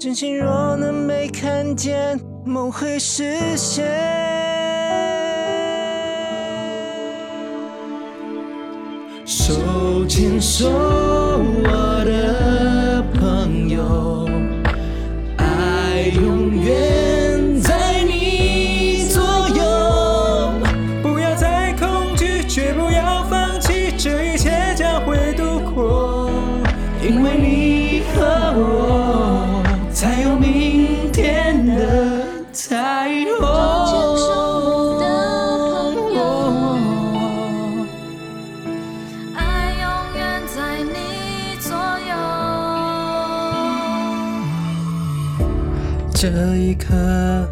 真心若能被看见，梦会实现。手牵手啊，这一刻，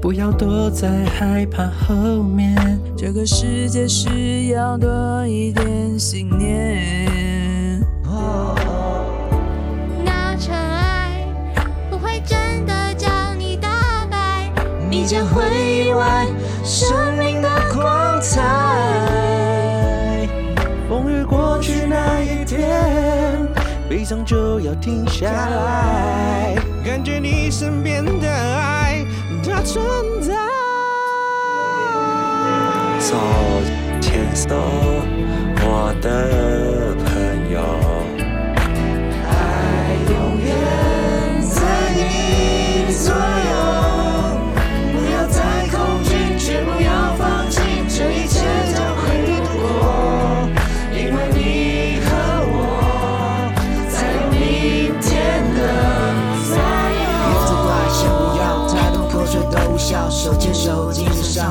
不要躲在害怕后面。这个世界需要多一点信念。哦你将会意外生命的光彩。风雨过去那一天，悲伤就要停下来，感觉你身边的爱，它存在。手牵手，我的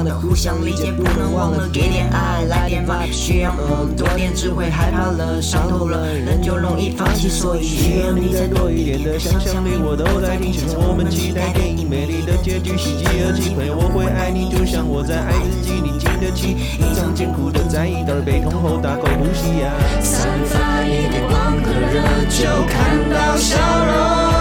的互相理解，不能忘了给点爱，来点 vibe，需要很多点智慧，害怕了，伤透了，人就容易放弃，所以需要你再多一点的想象力，我都在听，是我们期待电影美丽的结局，喜极而泣，朋友我会爱你，就像我在爱自己，你经得起一场艰苦的在意，等悲痛后大口呼吸呀，散发一点光和热，就看到笑容。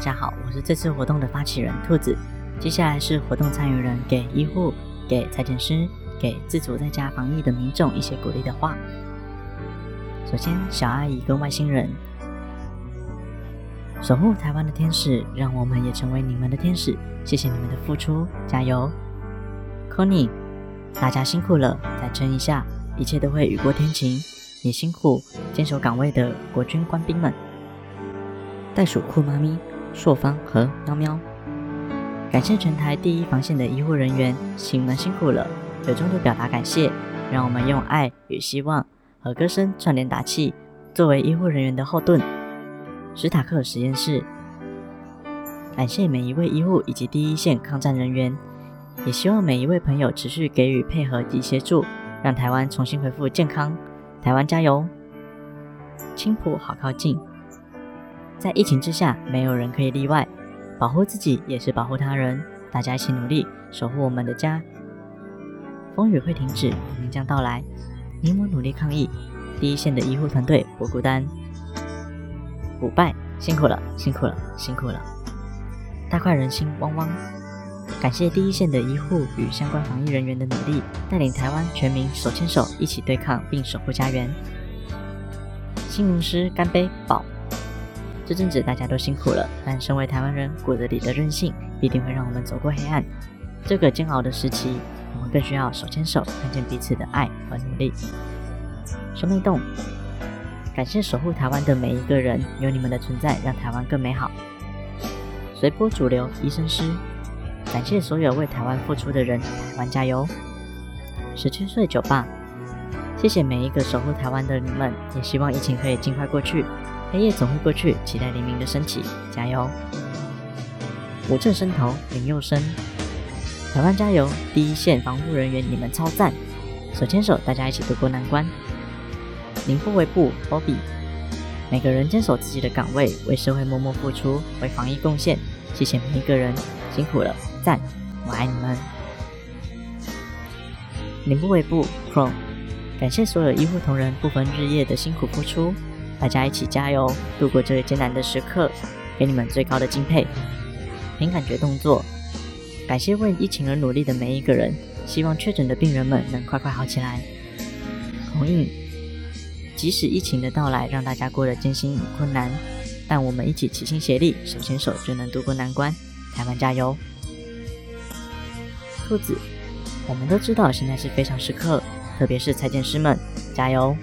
大家好，我是这次活动的发起人兔子。接下来是活动参与人给医护、给采检师、给自主在家防疫的民众一些鼓励的话。首先，小阿姨跟外星人，守护台湾的天使，让我们也成为你们的天使。谢谢你们的付出，加油！Connie，大家辛苦了，再撑一下，一切都会雨过天晴。也辛苦坚守岗位的国军官兵们，袋鼠酷妈咪、朔方和喵喵，感谢全台第一防线的医护人员，请你们辛苦了，由衷的表达感谢。让我们用爱与希望和歌声串联打气，作为医护人员的后盾。史塔克实验室，感谢每一位医护以及第一线抗战人员，也希望每一位朋友持续给予配合及协助，让台湾重新恢复健康。台湾加油！青浦好靠近，在疫情之下，没有人可以例外，保护自己也是保护他人，大家一起努力，守护我们的家。风雨会停止，黎明将到来。你我努力抗疫，第一线的医护团队不孤单。腐败，辛苦了，辛苦了，辛苦了！大快人心，汪汪！感谢第一线的医护与相关防疫人员的努力，带领台湾全民手牵手一起对抗并守护家园。新农师干杯，饱！这阵子大家都辛苦了，但身为台湾人，骨子里的韧性必定会让我们走过黑暗。这个煎熬的时期。我们更需要手牵手，看见彼此的爱和努力。兄妹丼，感谢守护台湾的每一个人，有你们的存在，让台湾更美好。随波逐流，医生师，感谢所有为台湾付出的人，台湾加油。十七岁酒吧，谢谢每一个守护台湾的你们，也希望疫情可以尽快过去，黑夜总会过去，期待黎明的升起，加油。五正生头，林佑生。台湾加油！第一线防护人员，你们超赞！手牵手，大家一起度过难关。宁不为不，Bobby。每个人坚守自己的岗位，为社会默默付出，为防疫贡献。谢谢每一个人，辛苦了，赞！我爱你们。宁不为不，Chrome。感谢所有医护同仁不分日夜的辛苦付出，大家一起加油，度过这个艰难的时刻，给你们最高的敬佩。凭感觉动作。感谢为疫情而努力的每一个人，希望确诊的病人们能快快好起来。红印，即使疫情的到来让大家过得艰辛与困难，但我们一起齐心协力，手牵手就能度过难关。台湾加油！兔子，我们都知道现在是非常时刻，特别是裁剪师们，加油！